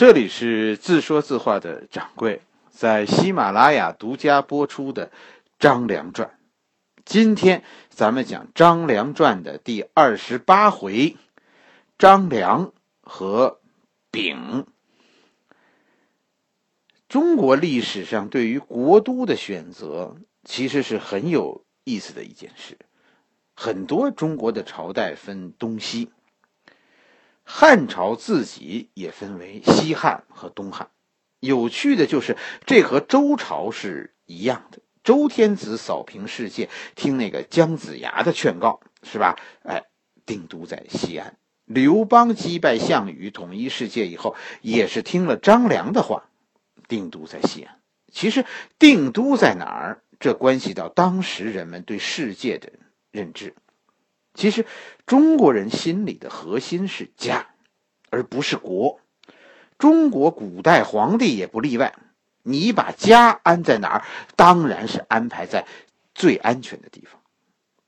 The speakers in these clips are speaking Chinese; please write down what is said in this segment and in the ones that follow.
这里是自说自话的掌柜，在喜马拉雅独家播出的《张良传》。今天咱们讲《张良传》的第二十八回：张良和丙。中国历史上对于国都的选择，其实是很有意思的一件事。很多中国的朝代分东西。汉朝自己也分为西汉和东汉，有趣的就是这和周朝是一样的。周天子扫平世界，听那个姜子牙的劝告，是吧？哎，定都在西安。刘邦击败项羽，统一世界以后，也是听了张良的话，定都在西安。其实定都在哪儿，这关系到当时人们对世界的认知。其实，中国人心里的核心是家，而不是国。中国古代皇帝也不例外。你把家安在哪儿？当然是安排在最安全的地方。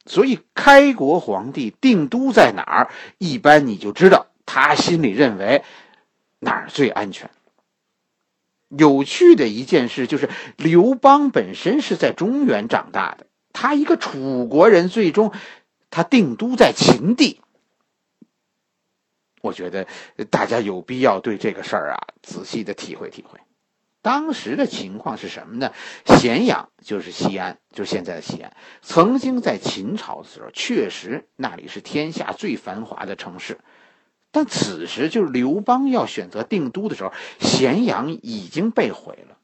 所以，开国皇帝定都在哪儿，一般你就知道他心里认为哪儿最安全。有趣的一件事就是，刘邦本身是在中原长大的，他一个楚国人，最终。他定都在秦地，我觉得大家有必要对这个事儿啊仔细的体会体会。当时的情况是什么呢？咸阳就是西安，就是现在的西安。曾经在秦朝的时候，确实那里是天下最繁华的城市。但此时就是刘邦要选择定都的时候，咸阳已经被毁了，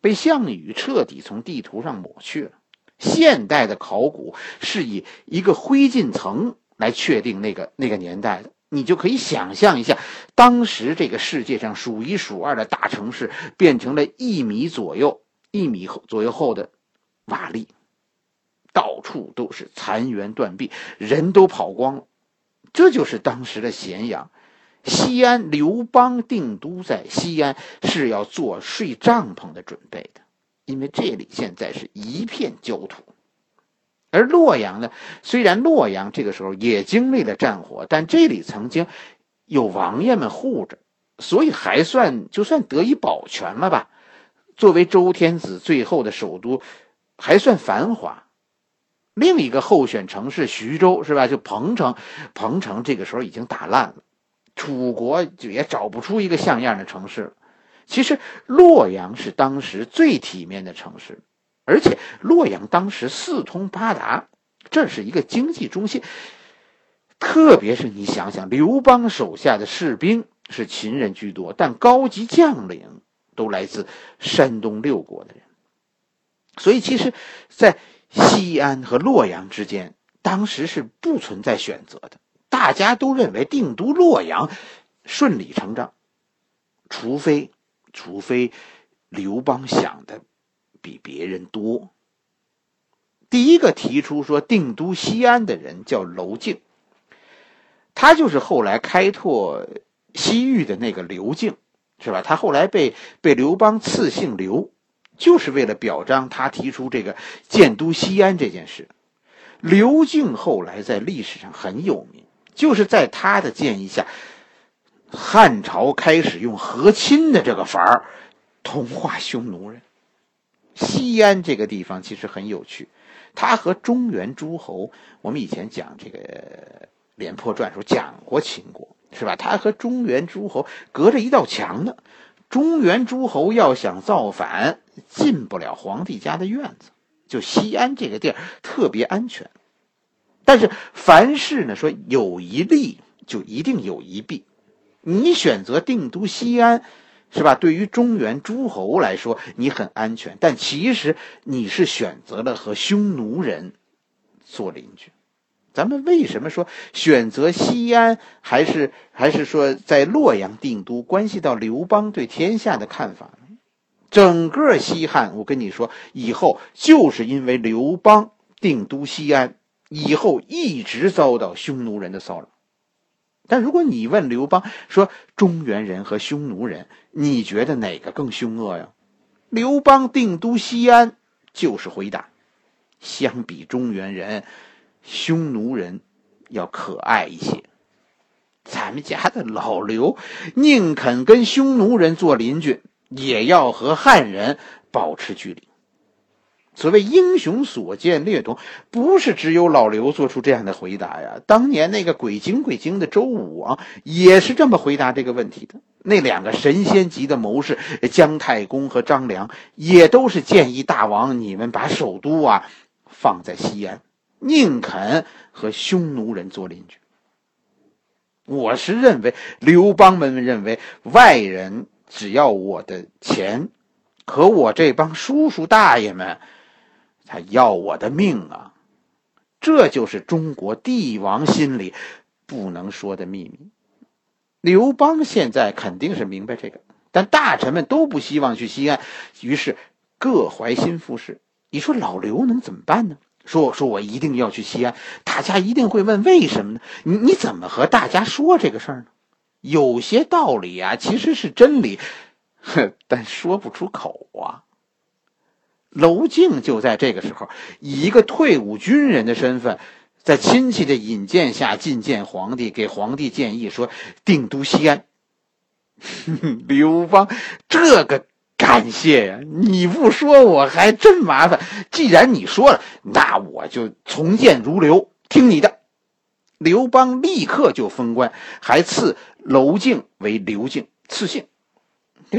被项羽彻底从地图上抹去了。现代的考古是以一个灰烬层来确定那个那个年代的，你就可以想象一下，当时这个世界上数一数二的大城市变成了一米左右、一米左右厚的瓦砾，到处都是残垣断壁，人都跑光了。这就是当时的咸阳、西安。刘邦定都在西安，是要做睡帐篷的准备的。因为这里现在是一片焦土，而洛阳呢，虽然洛阳这个时候也经历了战火，但这里曾经有王爷们护着，所以还算就算得以保全了吧。作为周天子最后的首都，还算繁华。另一个候选城市徐州是吧？就彭城，彭城这个时候已经打烂了，楚国就也找不出一个像样的城市了。其实洛阳是当时最体面的城市，而且洛阳当时四通八达，这是一个经济中心。特别是你想想，刘邦手下的士兵是秦人居多，但高级将领都来自山东六国的人，所以其实，在西安和洛阳之间，当时是不存在选择的，大家都认为定都洛阳顺理成章，除非。除非刘邦想的比别人多。第一个提出说定都西安的人叫娄敬，他就是后来开拓西域的那个刘敬，是吧？他后来被被刘邦赐姓刘，就是为了表彰他提出这个建都西安这件事。刘敬后来在历史上很有名，就是在他的建议下。汉朝开始用和亲的这个法儿同化匈奴人。西安这个地方其实很有趣，它和中原诸侯，我们以前讲这个《廉颇传》时候讲过秦国，是吧？它和中原诸侯隔着一道墙呢。中原诸侯要想造反，进不了皇帝家的院子。就西安这个地儿特别安全，但是凡事呢，说有一利就一定有一弊。你选择定都西安，是吧？对于中原诸侯来说，你很安全，但其实你是选择了和匈奴人做邻居。咱们为什么说选择西安，还是还是说在洛阳定都，关系到刘邦对天下的看法呢？整个西汉，我跟你说，以后就是因为刘邦定都西安，以后一直遭到匈奴人的骚扰。但如果你问刘邦说中原人和匈奴人，你觉得哪个更凶恶呀？刘邦定都西安就是回答：相比中原人，匈奴人要可爱一些。咱们家的老刘宁肯跟匈奴人做邻居，也要和汉人保持距离。所谓英雄所见略同，不是只有老刘做出这样的回答呀。当年那个鬼精鬼精的周武王也是这么回答这个问题的。那两个神仙级的谋士姜太公和张良，也都是建议大王你们把首都啊放在西安，宁肯和匈奴人做邻居。我是认为刘邦们认为外人只要我的钱，可我这帮叔叔大爷们。他要我的命啊！这就是中国帝王心里不能说的秘密。刘邦现在肯定是明白这个，但大臣们都不希望去西安，于是各怀心腹事。你说老刘能怎么办呢？说我说我一定要去西安，大家一定会问为什么呢？你你怎么和大家说这个事儿呢？有些道理啊，其实是真理，哼，但说不出口啊。娄敬就在这个时候，以一个退伍军人的身份，在亲戚的引荐下觐见皇帝，给皇帝建议说定都西安。刘邦，这个感谢呀！你不说我还真麻烦。既然你说了，那我就从谏如流，听你的。刘邦立刻就封官，还赐娄敬为刘敬，赐姓。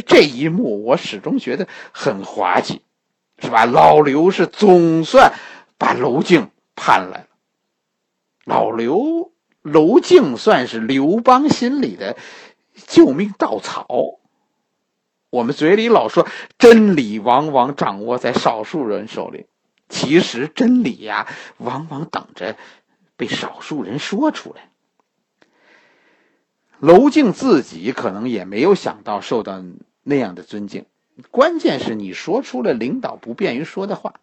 这一幕，我始终觉得很滑稽。是吧？老刘是总算把娄敬盼来了。老刘娄敬算是刘邦心里的救命稻草。我们嘴里老说真理往往掌握在少数人手里，其实真理呀，往往等着被少数人说出来。娄敬自己可能也没有想到受到那样的尊敬。关键是你说出了领导不便于说的话。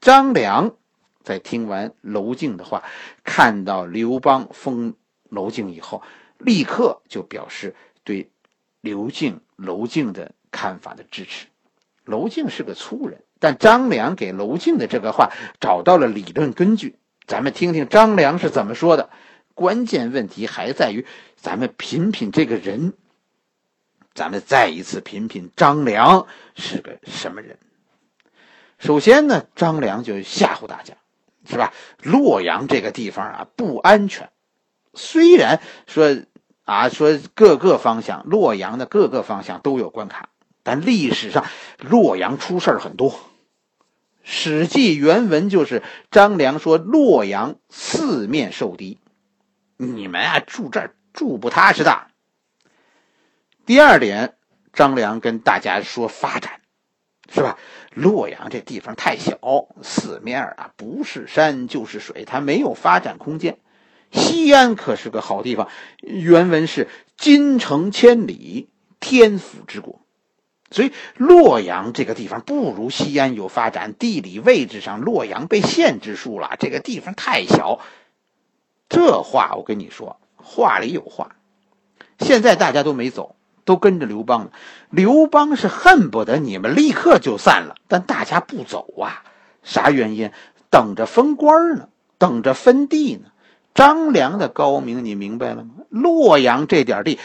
张良在听完娄敬的话，看到刘邦封娄敬以后，立刻就表示对刘敬、娄敬的看法的支持。娄敬是个粗人，但张良给娄敬的这个话找到了理论根据。咱们听听张良是怎么说的。关键问题还在于，咱们品品这个人。咱们再一次品品张良是个什么人。首先呢，张良就吓唬大家，是吧？洛阳这个地方啊不安全。虽然说啊说各个方向洛阳的各个方向都有关卡，但历史上洛阳出事儿很多。《史记》原文就是张良说：“洛阳四面受敌，你们啊住这儿住不踏实的。”第二点，张良跟大家说发展，是吧？洛阳这地方太小，四面啊不是山就是水，它没有发展空间。西安可是个好地方，原文是“金城千里，天府之国”，所以洛阳这个地方不如西安有发展。地理位置上，洛阳被限制住了，这个地方太小。这话我跟你说，话里有话。现在大家都没走。都跟着刘邦了，刘邦是恨不得你们立刻就散了，但大家不走啊，啥原因？等着封官呢，等着分地呢。张良的高明你明白了吗？洛阳这点地，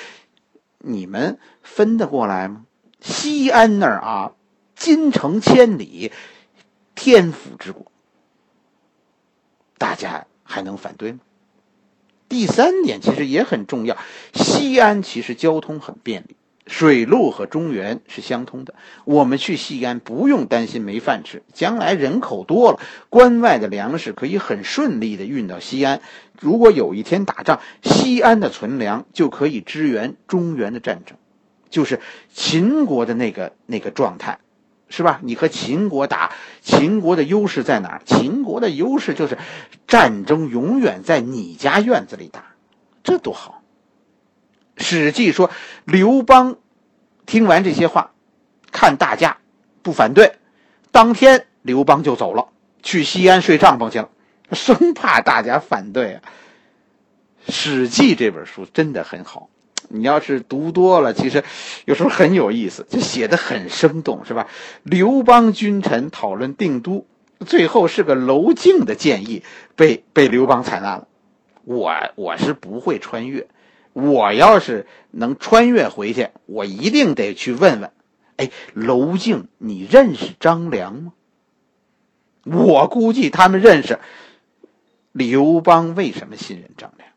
你们分得过来吗？西安那儿啊，京城千里，天府之国，大家还能反对吗？第三点其实也很重要，西安其实交通很便利，水路和中原是相通的。我们去西安不用担心没饭吃，将来人口多了，关外的粮食可以很顺利的运到西安。如果有一天打仗，西安的存粮就可以支援中原的战争，就是秦国的那个那个状态。是吧？你和秦国打，秦国的优势在哪？秦国的优势就是战争永远在你家院子里打，这多好。《史记》说，刘邦听完这些话，看大家不反对，当天刘邦就走了，去西安睡帐篷去了，生怕大家反对啊。《史记》这本书真的很好。你要是读多了，其实有时候很有意思，就写的很生动，是吧？刘邦君臣讨论定都，最后是个娄敬的建议被被刘邦采纳了。我我是不会穿越，我要是能穿越回去，我一定得去问问。哎，娄敬，你认识张良吗？我估计他们认识。刘邦为什么信任张良？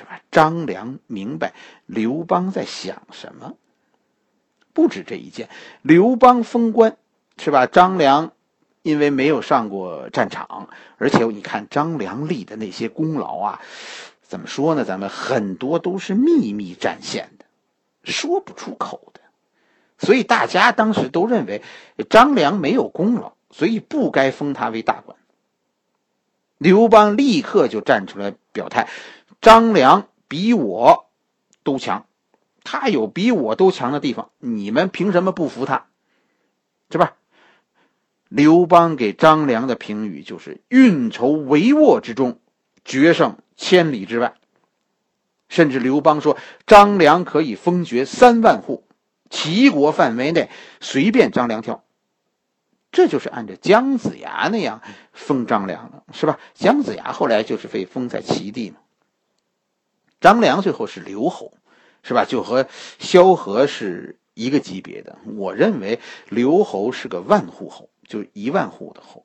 是吧？张良明白刘邦在想什么。不止这一件，刘邦封官，是吧？张良因为没有上过战场，而且你看张良立的那些功劳啊，怎么说呢？咱们很多都是秘密战线的，说不出口的。所以大家当时都认为张良没有功劳，所以不该封他为大官。刘邦立刻就站出来表态：“张良比我都强，他有比我都强的地方，你们凭什么不服他？是吧？”刘邦给张良的评语就是：“运筹帷幄之中，决胜千里之外。”甚至刘邦说：“张良可以封爵三万户。”齐国范围内随便张良挑，这就是按照姜子牙那样封张良的，是吧？姜子牙后来就是被封在齐地嘛。张良最后是留侯，是吧？就和萧何是一个级别的。我认为留侯是个万户侯，就一万户的侯，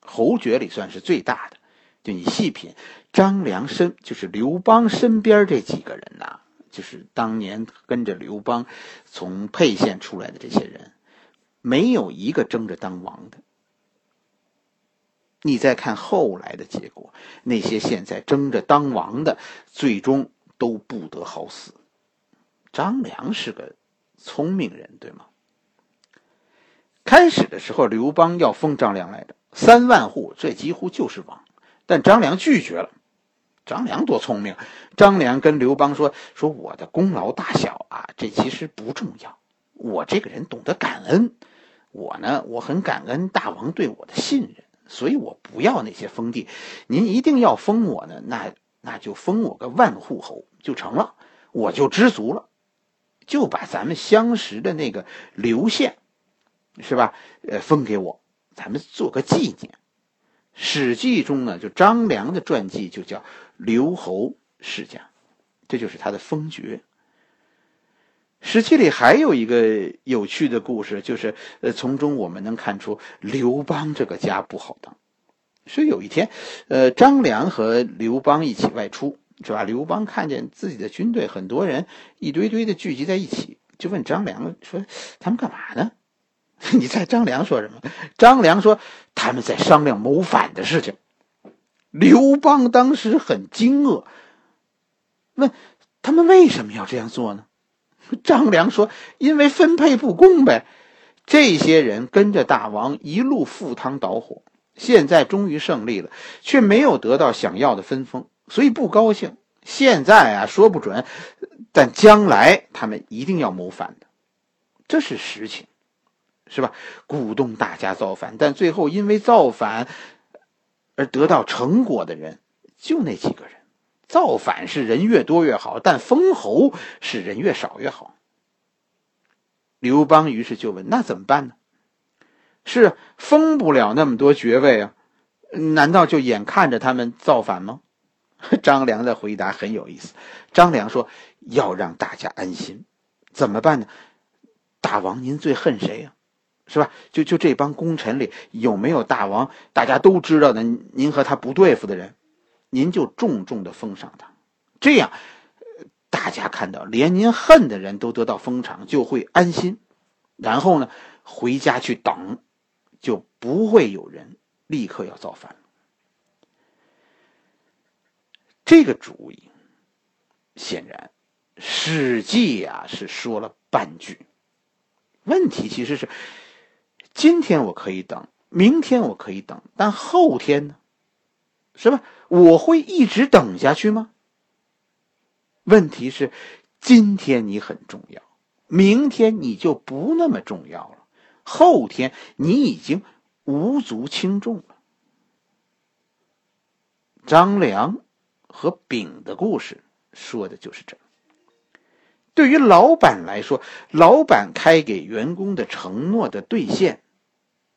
侯爵里算是最大的。就你细品，张良身就是刘邦身边这几个人呐。就是当年跟着刘邦从沛县出来的这些人，没有一个争着当王的。你再看后来的结果，那些现在争着当王的，最终都不得好死。张良是个聪明人，对吗？开始的时候，刘邦要封张良来着，三万户，这几乎就是王，但张良拒绝了。张良多聪明！张良跟刘邦说：“说我的功劳大小啊，这其实不重要。我这个人懂得感恩，我呢，我很感恩大王对我的信任，所以我不要那些封地。您一定要封我呢，那那就封我个万户侯就成了，我就知足了。就把咱们相识的那个刘县，是吧？呃，封给我，咱们做个纪念。”《史记》中呢，就张良的传记就叫刘侯世家，这就是他的封爵。《史记》里还有一个有趣的故事，就是呃，从中我们能看出刘邦这个家不好当。所以有一天，呃，张良和刘邦一起外出，是吧？刘邦看见自己的军队很多人一堆堆的聚集在一起，就问张良说：“他们干嘛呢？” 你猜张良说什么？张良说他们在商量谋反的事情。刘邦当时很惊愕，问他们为什么要这样做呢？张良说：“因为分配不公呗。这些人跟着大王一路赴汤蹈火，现在终于胜利了，却没有得到想要的分封，所以不高兴。现在啊，说不准，但将来他们一定要谋反的，这是实情。”是吧？鼓动大家造反，但最后因为造反而得到成果的人就那几个人。造反是人越多越好，但封侯是人越少越好。刘邦于是就问：“那怎么办呢？”是封不了那么多爵位啊？难道就眼看着他们造反吗？张良的回答很有意思。张良说：“要让大家安心，怎么办呢？大王，您最恨谁呀？”是吧？就就这帮功臣里有没有大王大家都知道的，您和他不对付的人，您就重重的封赏他，这样大家看到连您恨的人都得到封赏，就会安心，然后呢回家去等，就不会有人立刻要造反。这个主意显然《史记》呀是说了半句，问题其实是。今天我可以等，明天我可以等，但后天呢？是吧？我会一直等下去吗？问题是，今天你很重要，明天你就不那么重要了，后天你已经无足轻重了。张良和丙的故事说的就是这。对于老板来说，老板开给员工的承诺的兑现，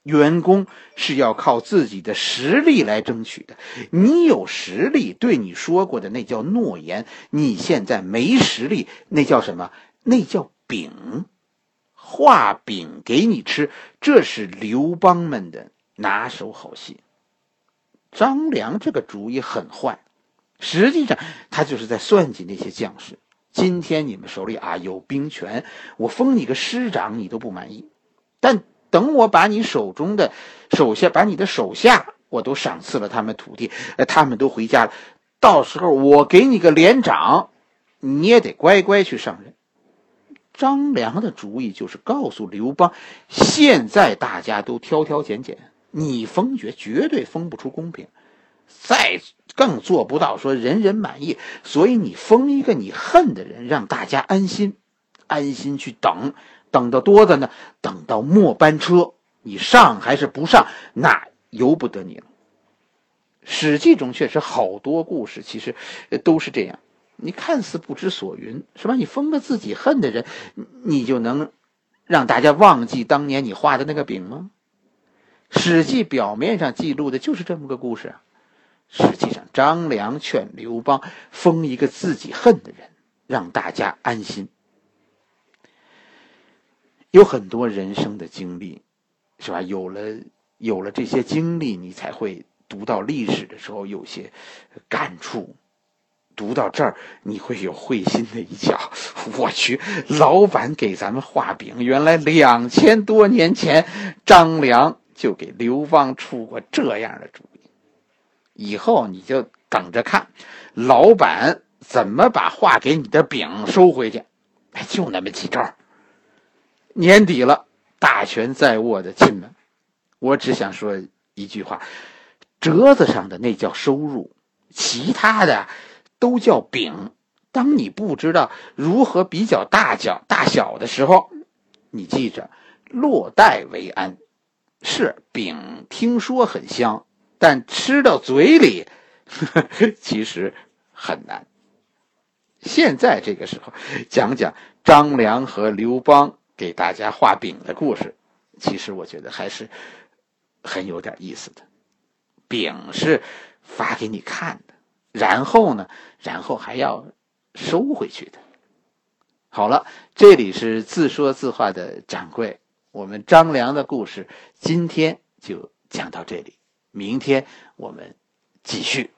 员工是要靠自己的实力来争取的。你有实力，对你说过的那叫诺言；你现在没实力，那叫什么？那叫饼，画饼给你吃。这是刘邦们的拿手好戏。张良这个主意很坏，实际上他就是在算计那些将士。今天你们手里啊有兵权，我封你个师长，你都不满意，但。等我把你手中的手下，把你的手下，我都赏赐了他们土地，呃，他们都回家了。到时候我给你个连长，你也得乖乖去上任。张良的主意就是告诉刘邦，现在大家都挑挑拣拣，你封爵绝对封不出公平，再更做不到说人人满意。所以你封一个你恨的人，让大家安心，安心去等。等的多的呢，等到末班车，你上还是不上，那由不得你了。《史记》中确实好多故事，其实都是这样。你看似不知所云，是吧？你封了自己恨的人，你就能让大家忘记当年你画的那个饼吗？《史记》表面上记录的就是这么个故事啊。实际上，张良劝刘邦封一个自己恨的人，让大家安心。有很多人生的经历，是吧？有了有了这些经历，你才会读到历史的时候有些感触。读到这儿，你会有会心的一笑。我去，老板给咱们画饼，原来两千多年前张良就给刘邦出过这样的主意。以后你就等着看，老板怎么把画给你的饼收回去。就那么几招。年底了，大权在握的亲们，我只想说一句话：折子上的那叫收入，其他的都叫饼。当你不知道如何比较大小大小的时候，你记着，落袋为安。是饼，听说很香，但吃到嘴里，其实很难。现在这个时候，讲讲张良和刘邦。给大家画饼的故事，其实我觉得还是很有点意思的。饼是发给你看的，然后呢，然后还要收回去的。好了，这里是自说自话的掌柜，我们张良的故事今天就讲到这里，明天我们继续。